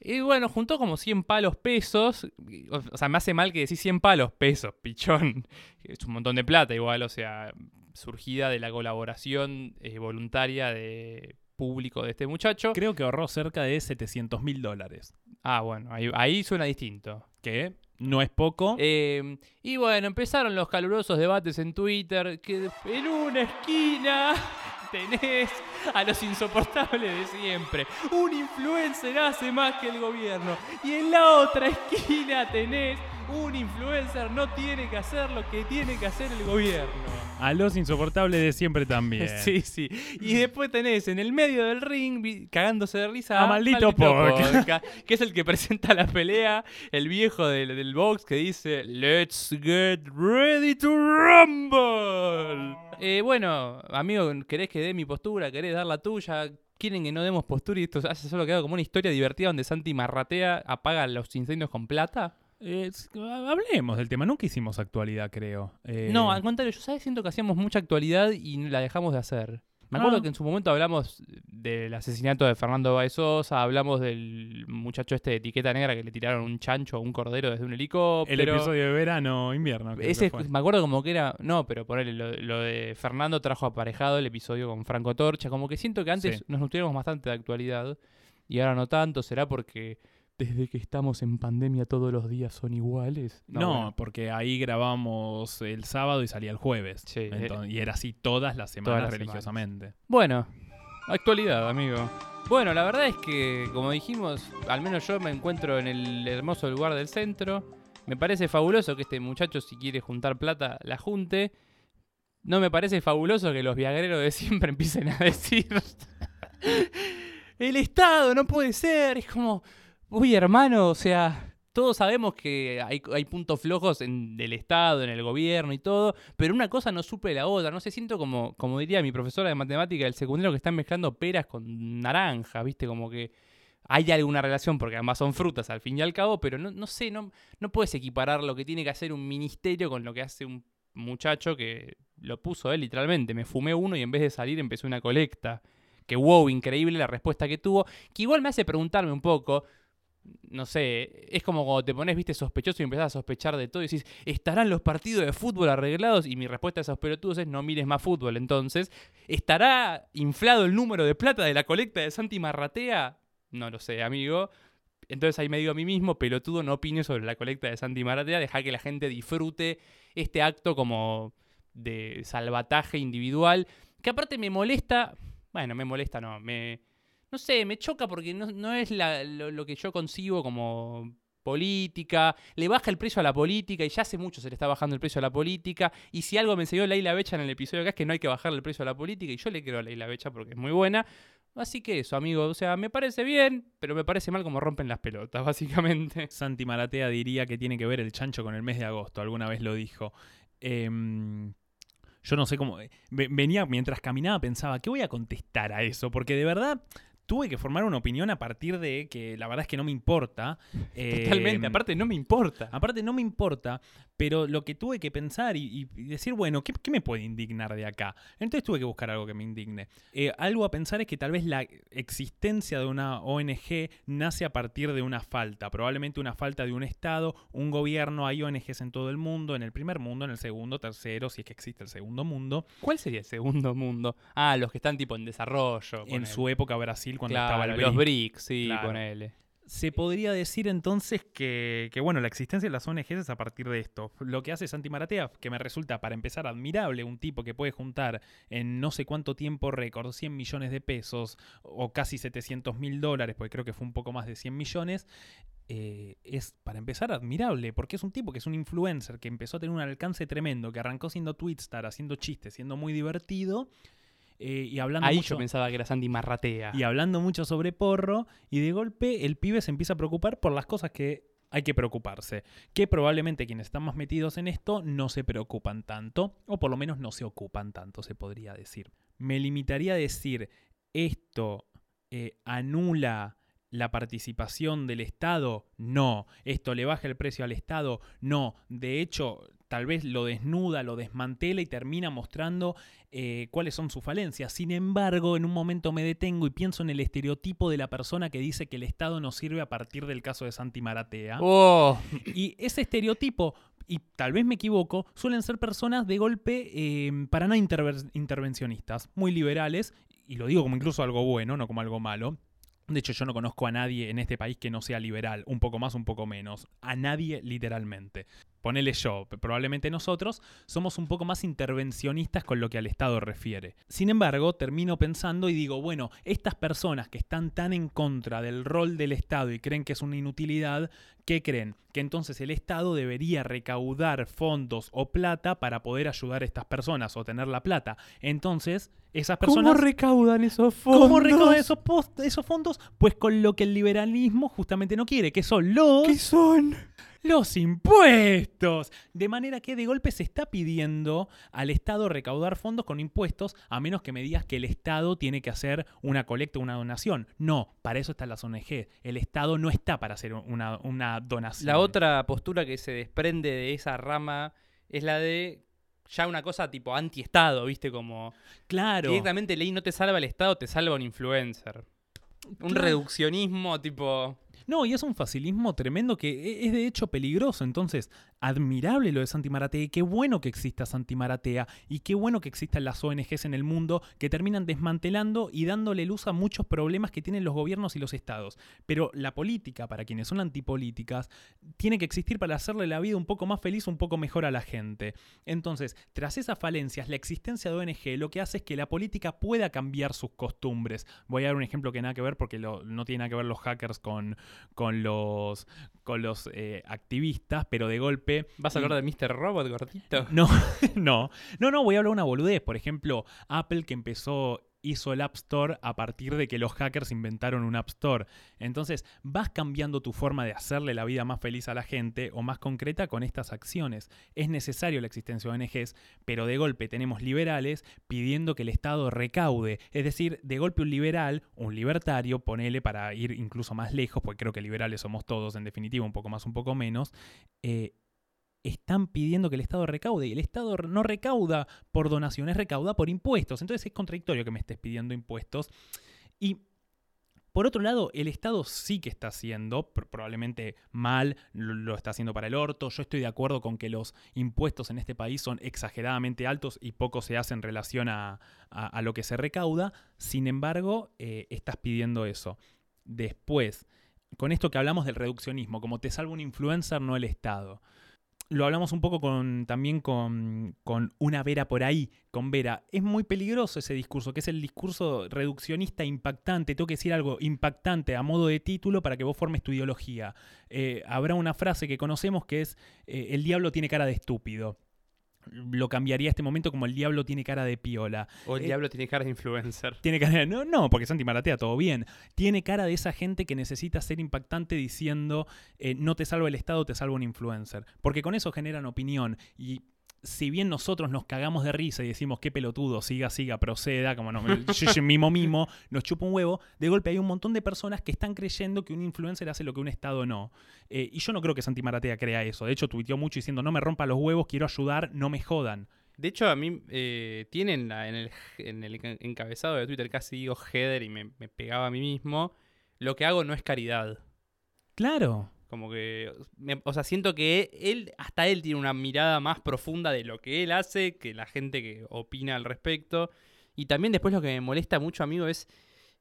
Y bueno, juntó como 100 palos pesos. O sea, me hace mal que decís 100 palos pesos, pichón. Es un montón de plata igual, o sea, surgida de la colaboración eh, voluntaria de público de este muchacho. Creo que ahorró cerca de 700 mil dólares. Ah, bueno, ahí, ahí suena distinto. Que no es poco. Eh, y bueno, empezaron los calurosos debates en Twitter que en una esquina <laughs> tenés a los insoportables de siempre. Un influencer hace más que el gobierno. Y en la otra esquina tenés un influencer no tiene que hacer lo que tiene que hacer el gobierno. A los insoportables de siempre también. <laughs> Sí, sí. Y después tenés en el medio del ring, cagándose de risa, A Maldito Podcast. Podcast, que es el que presenta la pelea, el viejo del, del box que dice, Let's get ready to rumble. Eh, bueno, amigo, ¿querés que dé mi postura? ¿Querés dar la tuya? ¿Quieren que no demos postura y esto haya solo quedado como una historia divertida donde Santi Marratea apaga los incendios con plata? Eh, hablemos del tema. Nunca hicimos actualidad, creo. Eh, No, al contrario, yo ¿sabes? siento que hacíamos mucha actualidad y la dejamos de hacer. Me acuerdo Ah. que en su momento hablamos del asesinato de Fernando Baezosa, hablamos del muchacho este de etiqueta negra que le tiraron un chancho o un cordero desde un el helicóptero. episodio de verano, invierno. Ese, me acuerdo como que era. No, pero ponele, lo, lo de Fernando trajo aparejado el episodio con Franco Torcha. Como que siento que antes Sí. nos nutriéramos bastante de actualidad y ahora no tanto. ¿Será porque desde que estamos en pandemia todos los días son iguales? No, bueno. porque ahí grabamos el sábado y salía el jueves. Sí, Entonces- y era así todas las semanas las religiosamente. Bueno, actualidad, amigo. Bueno, la verdad es que, como dijimos, al menos yo me encuentro en el hermoso lugar del centro. Me parece fabuloso que este muchacho, si quiere juntar plata, la junte. No me parece fabuloso que los viagreros de siempre <laughs> empiecen a decir... <laughs> el Estado no puede ser. Es como, uy, hermano, o sea... Todos sabemos que hay, hay puntos flojos en del Estado, en el gobierno y todo, pero una cosa no suple la otra. No sé, siento como, como diría mi profesora de matemática del secundario que están mezclando peras con naranjas, ¿viste? Como que hay alguna relación, porque ambas son frutas al fin y al cabo, pero no, no sé, no, no puedes equiparar lo que tiene que hacer un ministerio con lo que hace un muchacho que lo puso él literalmente. Me fumé uno y en vez de salir empecé una colecta. Que wow, increíble la respuesta que tuvo. Que igual me hace preguntarme un poco. No sé, es como cuando te pones, viste, sospechoso y empezás a sospechar de todo y decís, ¿estarán los partidos de fútbol arreglados? Y mi respuesta a esos pelotudos es, no mires más fútbol. Entonces, ¿estará inflado el número de plata de la colecta de Santi Marratea? No lo sé, amigo. Entonces ahí me digo a mí mismo, pelotudo, no opines sobre la colecta de Santi Maratea, deja que la gente disfrute este acto como de salvataje individual, que aparte me molesta, bueno, me molesta no, me, no sé, me choca porque no, no es lo, lo que yo concibo como política, le baja el precio a la política y ya hace mucho se le está bajando el precio a la política y si algo me enseñó Leila Becha en el episodio acá es que no hay que bajarle el precio a la política y yo le creo a Leila Becha porque es muy buena, Así que eso, amigo. O sea, me parece bien, pero me parece mal como rompen las pelotas, <laughs> básicamente. Santi Maratea diría que tiene que ver el chancho con el mes de agosto, alguna vez lo dijo. Em, yo no sé cómo... ve- Venía, mientras caminaba, pensaba, ¿qué voy a contestar a eso? Porque de verdad tuve que formar una opinión a partir de que la verdad es que no me importa. <laughs> Totalmente. Em, Aparte, no me importa. Aparte no me importa, pero lo que tuve que pensar y, y decir, bueno, ¿qué, qué me puede indignar de acá? Entonces tuve que buscar algo que me indigne. Eh, algo a pensar es que tal vez la existencia de una ONG nace a partir de una falta, probablemente una falta de un Estado, un gobierno, hay ONGs en todo el mundo, en el primer mundo, en el segundo, tercero, si es que existe el segundo mundo. ¿Cuál sería el segundo mundo? Ah, los que están tipo en desarrollo. En su época Brasil, cuando Claro, estaba el los BRIC. BRICS, sí, Claro. ponele. Se podría decir entonces que, que, bueno, la existencia de las ONGs es a partir de esto. Lo que hace Santi Maratea, que me resulta para empezar admirable, un tipo que puede juntar en no sé cuánto tiempo récord 100 millones de pesos o casi 700 mil dólares, porque creo que fue un poco más de 100 millones, eh, es para empezar admirable, porque es un tipo que es un influencer, que empezó a tener un alcance tremendo, que arrancó siendo Twitstar, haciendo chistes, siendo muy divertido. Eh, y hablando Ahí mucho- yo pensaba que era Sandy Marratea. y hablando mucho sobre porro, y de golpe el pibe se empieza a preocupar por las cosas que hay que preocuparse, que probablemente quienes están más metidos en esto no se preocupan tanto, o por lo menos no se ocupan tanto, se podría decir. Me limitaría a decir, esto eh, anula la participación del Estado, no. Esto le baja el precio al Estado, no. De hecho, tal vez lo desnuda, lo desmantela y termina mostrando eh, cuáles son sus falencias. Sin embargo, en un momento me detengo y pienso en el estereotipo de la persona que dice que el Estado no sirve a partir del caso de Santi Maratea. Oh, Y ese estereotipo, y tal vez me equivoco, suelen ser personas de golpe eh, para interver- intervencionistas, muy liberales, y lo digo como incluso algo bueno, no como algo malo. De hecho, yo no conozco a nadie en este país que no sea liberal, un poco más, un poco menos. A nadie literalmente. Ponele yo, probablemente nosotros somos un poco más intervencionistas con lo que al Estado refiere. Sin embargo, termino pensando y digo, bueno, estas personas que están tan en contra del rol del Estado y creen que es una inutilidad, ¿qué creen? Que entonces el Estado debería recaudar fondos o plata para poder ayudar a estas personas o tener la plata. Entonces, esas personas... ¿Cómo recaudan esos fondos? ¿Cómo recaudan esos, esos fondos? Pues con lo que el liberalismo justamente no quiere, que son los ¿Qué son? Los impuestos. De manera que de golpe se está pidiendo al Estado recaudar fondos con impuestos, a menos que me digas que el Estado tiene que hacer una colecta o una donación. No, para eso están las ONG. El Estado no está para hacer una, una donación. La otra postura que se desprende de esa rama es la de ya una cosa tipo anti-estado, ¿viste? Como Claro. directamente ley no te salva el Estado, te salva un influencer. Un Claro. reduccionismo tipo... No, y es un facilismo tremendo que e- es de hecho peligroso. Entonces, admirable lo de Santi Maratea y qué bueno que exista Santi Maratea y qué bueno que existan las ONGs en el mundo que terminan desmantelando y dándole luz a muchos problemas que tienen los gobiernos y los estados. Pero la política, para quienes son antipolíticas, tiene que existir para hacerle la vida un poco más feliz, un poco mejor a la gente. Entonces, tras esas falencias, la existencia de ONG lo que hace es que la política pueda cambiar sus costumbres. Voy a dar un ejemplo que nada que ver porque no tiene nada que ver los hackers con, con los, con los eh, activistas, pero de golpe... ¿Vas a hablar de Mr. Robot, gordito? No, <laughs> no, no, no, voy a hablar de una boludez. Por ejemplo, Apple que empezó, hizo el App Store a partir de que los hackers inventaron un App Store. Entonces, vas cambiando tu forma de hacerle la vida más feliz a la gente o más concreta con estas acciones. Es necesario la existencia de ONGs, pero de golpe tenemos liberales pidiendo que el Estado recaude. Es decir, de golpe un liberal, un libertario, ponele para ir incluso más lejos, porque creo que liberales somos todos, en definitiva, un poco más, un poco menos, eh, están pidiendo que el Estado recaude y el Estado no recauda por donaciones, recauda por impuestos. Entonces es contradictorio que me estés pidiendo impuestos. Y por otro lado, el Estado sí que está haciendo, pr- probablemente mal, lo, está haciendo para el orto. Yo estoy de acuerdo con que los impuestos en este país son exageradamente altos y poco se hace en relación a, a- a lo que se recauda. Sin embargo, eh, estás pidiendo eso. Después, con esto que hablamos del reduccionismo, como te salva un influencer, no el Estado lo hablamos un poco con, también con, con una Vera por ahí, con Vera. Es muy peligroso ese discurso, que es el discurso reduccionista impactante. Tengo que decir algo impactante a modo de título para que vos formes tu ideología. Eh, habrá una frase que conocemos que es, eh, el diablo tiene cara de estúpido. Lo cambiaría a este momento como el diablo tiene cara de piola. O el Eh, diablo tiene cara de influencer. Tiene cara de, no, no, porque Santi Maratea, todo bien. Tiene cara de esa gente que necesita ser impactante diciendo, eh, no te salva el Estado, te salva un influencer. Porque con eso generan opinión. Y si bien nosotros nos cagamos de risa y decimos, qué pelotudo, siga, siga, proceda, como no, mimo, mimo, nos chupa un huevo, de golpe hay un montón de personas que están creyendo que un influencer hace lo que un Estado no. Eh, y yo no creo que Santi Maratea crea eso. De hecho, tuiteó mucho diciendo, no me rompa los huevos, quiero ayudar, no me jodan. De hecho, a mí eh, tienen la- en, el, en el enca- encabezado de Twitter casi digo header y me, me pegaba a mí mismo. Lo que hago no es caridad. Claro. Como que, me- o sea, siento que él, hasta él tiene una mirada más profunda de lo que él hace que la gente que opina al respecto. Y también después lo que me molesta mucho, amigo, es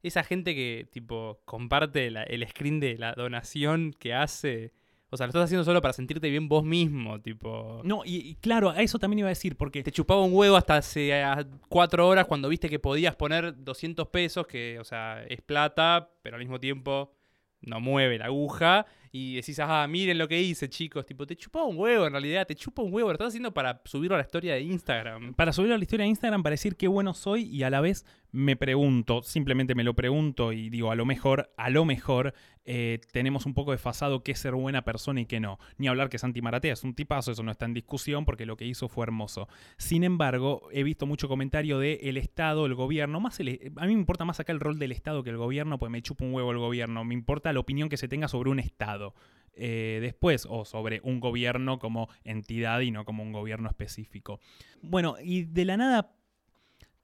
esa gente que, tipo, comparte la- el screen de la donación que hace. O sea, lo estás haciendo solo para sentirte bien vos mismo, tipo... No, y, y claro, a eso también iba a decir, porque Te chupaba un huevo hasta hace cuatro horas cuando viste que podías poner 200 pesos, que, o sea, es plata, pero al mismo tiempo no mueve la aguja. Y decís, ah, miren lo que hice, chicos. Tipo, te chupaba un huevo en realidad, te chupa un huevo. Lo estás haciendo para subirlo a la historia de Instagram. para subirlo a la historia de Instagram para decir qué bueno soy y a la vez me pregunto, simplemente me lo pregunto y digo, a lo mejor, a lo mejor eh, tenemos un poco desfasado qué es ser buena persona y qué no. Ni hablar que Santi Maratea es un tipazo, eso no está en discusión porque lo que hizo fue hermoso. Sin embargo, he visto mucho comentario de el Estado, el gobierno, más a mí me importa más acá el rol del Estado que el gobierno, pues me chupa un huevo el gobierno, me importa la opinión que se tenga sobre un Estado. eh, después o sobre un gobierno como entidad y no como un gobierno específico. Bueno, y de la nada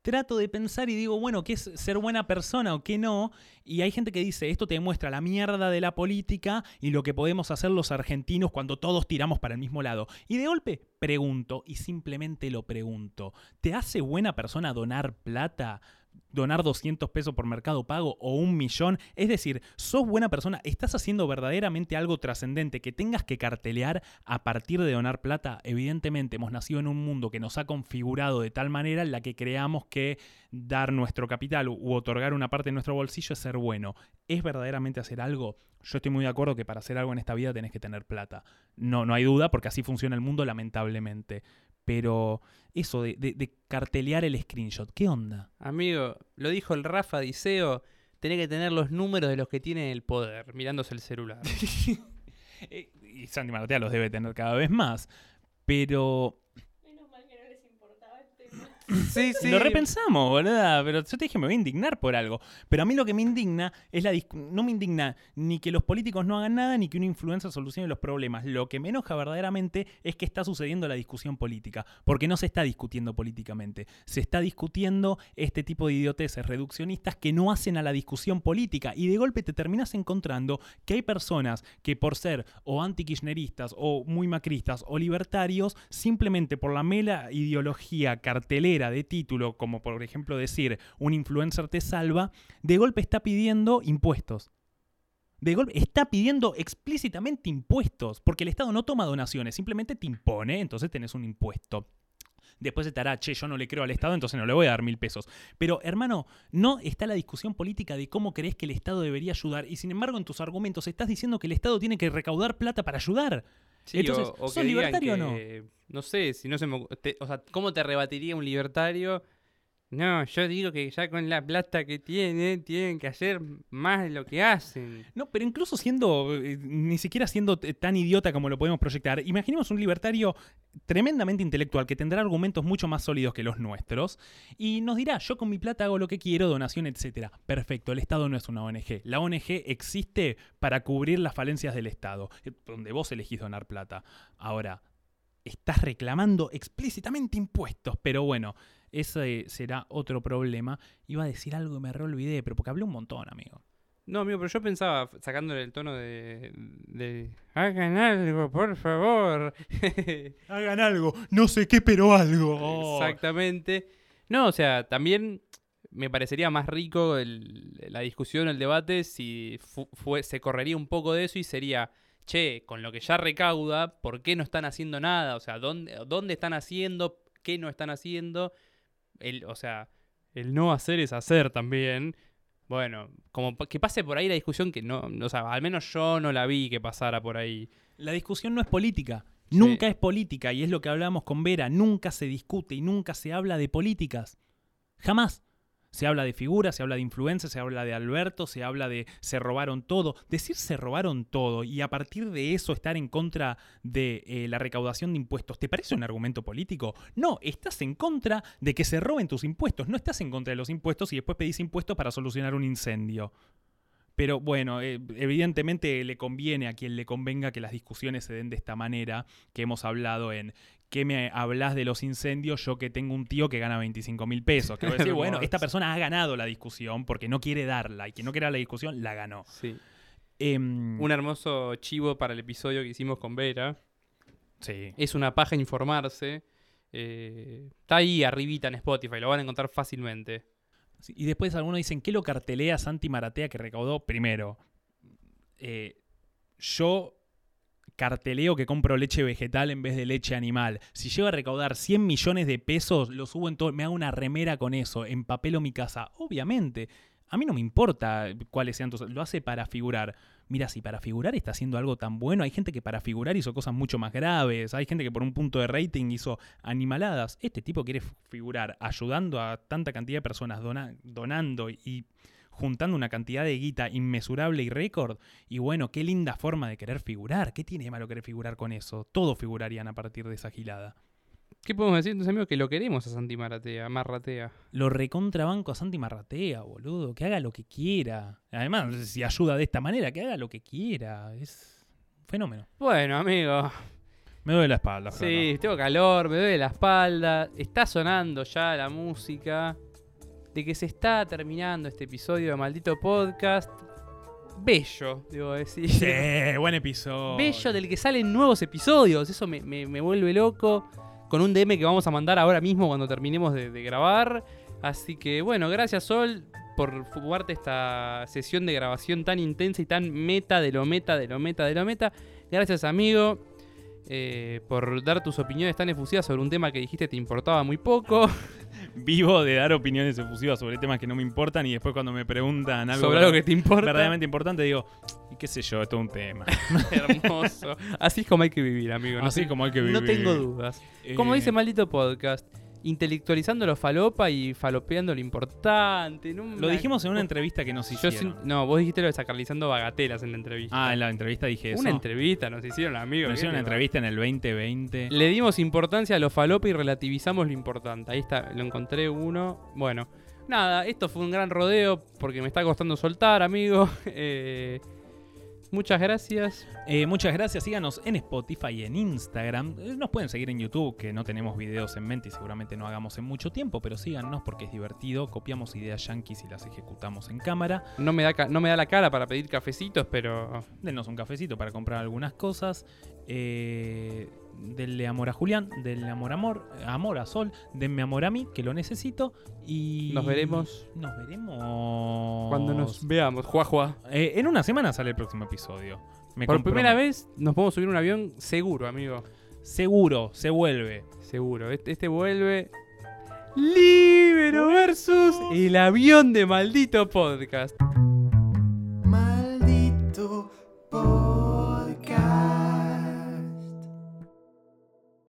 trato de pensar y digo, bueno, ¿qué es ser buena persona o qué no? Y hay gente que dice, esto te demuestra la mierda de la política y lo que podemos hacer los argentinos cuando todos tiramos para el mismo lado. Y de golpe pregunto, y simplemente lo pregunto, ¿te hace buena persona donar plata? Donar 200 pesos por mercado pago o un millón. Es decir, sos buena persona, estás haciendo verdaderamente algo trascendente que tengas que cartelear a partir de donar plata. Evidentemente hemos nacido en un mundo que nos ha configurado de tal manera en la que creamos que dar nuestro capital u otorgar una parte de nuestro bolsillo es ser bueno. ¿Es verdaderamente hacer algo? Yo estoy muy de acuerdo que para hacer algo en esta vida tenés que tener plata. No, no hay duda porque así funciona el mundo lamentablemente. Pero eso de, de- de cartelear el screenshot, ¿qué onda? Amigo, lo dijo el Rafa Diceo, tenés que tener los números de los que tienen el poder, mirándose el celular. <laughs> Eh, y Santi Maratea los debe tener cada vez más. Pero Menos mal que no les importaba este tema. Sí, sí. Lo repensamos, ¿verdad? Pero yo te dije, me voy a indignar por algo. Pero a mí lo que me indigna es la no me indigna ni que los políticos no hagan nada ni que una influencer solucione los problemas. Lo que me enoja verdaderamente es que está sucediendo la discusión política, porque no se está discutiendo políticamente. Se está discutiendo este tipo de idioteces reduccionistas que no hacen a la discusión política y de golpe te terminas encontrando que hay personas que por ser o anti-kirchneristas o muy macristas o libertarios, simplemente por la mera ideología cartelera de título, como por ejemplo decir un influencer te salva, de golpe está pidiendo impuestos. De golpe está pidiendo explícitamente impuestos, porque el Estado no toma donaciones, simplemente te impone, entonces tenés un impuesto. Después estará, che, yo no le creo al Estado, entonces no le voy a dar mil pesos. Pero, hermano, no está la discusión política de cómo crees que el Estado debería ayudar. Y sin embargo, en tus argumentos estás diciendo que el Estado tiene que recaudar plata para ayudar. Sí, Entonces, o, o ¿sos que libertario o no? que- No sé, si no se me... te- o sea, ¿cómo te rebatiría un libertario? No, yo digo que ya con la plata que tienen, tienen que hacer más de lo que hacen. No, pero incluso siendo, eh, ni siquiera siendo tan idiota como lo podemos proyectar, imaginemos un libertario tremendamente intelectual que tendrá argumentos mucho más sólidos que los nuestros y nos dirá, yo con mi plata hago lo que quiero, donación, etcétera. Perfecto, el Estado no es una ONG. La ONG existe para cubrir las falencias del Estado, eh, donde vos elegís donar plata. Ahora, estás reclamando explícitamente impuestos, pero bueno, ese será otro problema. Iba a decir algo y me re olvidé, pero porque hablé un montón, amigo. No, amigo, pero yo pensaba, sacándole el tono de... de Hagan algo, por favor. <laughs> Hagan algo, no sé qué, pero algo. Exactamente. No, o sea, también me parecería más rico el- la discusión, el debate, si fu- fue, se correría un poco de eso y sería, che, con lo que ya recauda, ¿por qué no están haciendo nada? O sea, ¿dónde, dónde están haciendo? ¿Qué no están haciendo? El, o sea, el no hacer es hacer también. Bueno, como que pase por ahí la discusión que no, o sea, al menos yo no la vi que pasara por ahí. La discusión no es política. Sí. Nunca es política, y es lo que hablamos con Vera. Nunca se discute y nunca se habla de políticas. Jamás. Se habla de figuras, se habla de influencias, se habla de Alberto, se habla de se robaron todo. Decir se robaron todo y a partir de eso estar en contra de eh, la recaudación de impuestos, ¿te parece un argumento político? No, estás en contra de que se roben tus impuestos. No estás en contra de los impuestos y después pedís impuestos para solucionar un incendio. Pero bueno, eh, evidentemente le conviene a quien le convenga que las discusiones se den de esta manera, que hemos hablado en ¿qué me hablas de los incendios? Yo que tengo un tío que gana 25 mil pesos. Que voy a decir, bueno, esta persona ha ganado la discusión porque no quiere darla y quien no quiere dar la discusión la ganó. Sí. Em, Un hermoso chivo para el episodio que hicimos con Vera. sí. Es una paja informarse. Eh, está ahí arribita en Spotify, lo van a encontrar fácilmente. Sí, Y después algunos dicen, ¿qué lo cartelea Santi Maratea que recaudó? Primero, eh, yo carteleo que compro leche vegetal en vez de leche animal. Si llego a recaudar 100 millones de pesos, lo subo en todo, me hago una remera con eso, empapelo mi casa. Obviamente, a mí no me importa cuáles sean tus... Lo hace para figurar. Mira, si para figurar está haciendo algo tan bueno, hay gente que para figurar hizo cosas mucho más graves, hay gente que por un punto de rating hizo animaladas. Este tipo quiere figurar ayudando a tanta cantidad de personas, dona- donando y juntando una cantidad de guita inmesurable y récord. Y bueno, qué linda forma de querer figurar. ¿Qué tiene de malo querer figurar con eso? Todos figurarían a partir de esa gilada. ¿Qué podemos decir entonces, amigo? Que lo queremos a Santi Maratea, Marratea. Lo recontrabanco a Santi Marratea, boludo. Que haga lo que quiera. Además, si ayuda de esta manera, que haga lo que quiera. Es un fenómeno. Bueno, amigo. Me duele la espalda. Sí, tengo calor, me duele la espalda. Está sonando ya la música de que se está terminando este episodio de Maldito Podcast. Bello, debo decir. Sí, buen episodio. Bello del que salen nuevos episodios. Eso me, me- me vuelve loco. Con un DM que vamos a mandar ahora mismo cuando terminemos de, de grabar. Así que bueno, gracias Sol por jugarte esta sesión de grabación tan intensa y tan meta de lo meta, de lo meta, de lo meta. Gracias amigo eh, por dar tus opiniones tan efusivas sobre un tema que dijiste te importaba muy poco. <laughs> Vivo de dar opiniones efusivas sobre temas que no me importan y después cuando me preguntan algo, sobre algo que te importa. verdaderamente importante digo, y qué sé yo, esto es un tema. <laughs> Hermoso. Así es como hay que vivir, amigo. No Así te- como hay que vivir. No tengo dudas. Eh, Como dice Maldito Podcast, intelectualizando lo falopa y falopeando lo importante. Lo dijimos en una entrevista que nos Yo hicieron. sin- no, vos dijiste lo de sacralizando bagatelas en la entrevista. Ah, en la entrevista dije eso. Una entrevista nos hicieron amigos. Nos hicieron ¿qué una entrevista en el 2020. Le dimos importancia a lo falopa y relativizamos lo importante. Ahí está, lo encontré uno. Bueno, nada, esto fue un gran rodeo porque me está costando soltar, amigo. <laughs> Eh, muchas gracias. Eh, muchas gracias. Síganos en Spotify y en Instagram. Eh, Nos pueden seguir en YouTube, que no tenemos videos en mente y seguramente no hagamos en mucho tiempo, pero síganos porque es divertido. Copiamos ideas yankees y las ejecutamos en cámara. No me da, no me da la cara para pedir cafecitos, pero Denos un cafecito para comprar algunas cosas. Eh, denle amor a Julián, denle amor a amor, amor a Sol, denme amor a mí, que lo necesito. Y. Nos veremos. Nos veremos. Cuando nos veamos, Juajua. Eh, en una semana sale el próximo episodio. Me Por primera vez nos podemos subir un avión seguro, amigo. Seguro, se vuelve. Seguro. Este, este vuelve. Libero versus el avión de maldito podcast. Maldito podcast.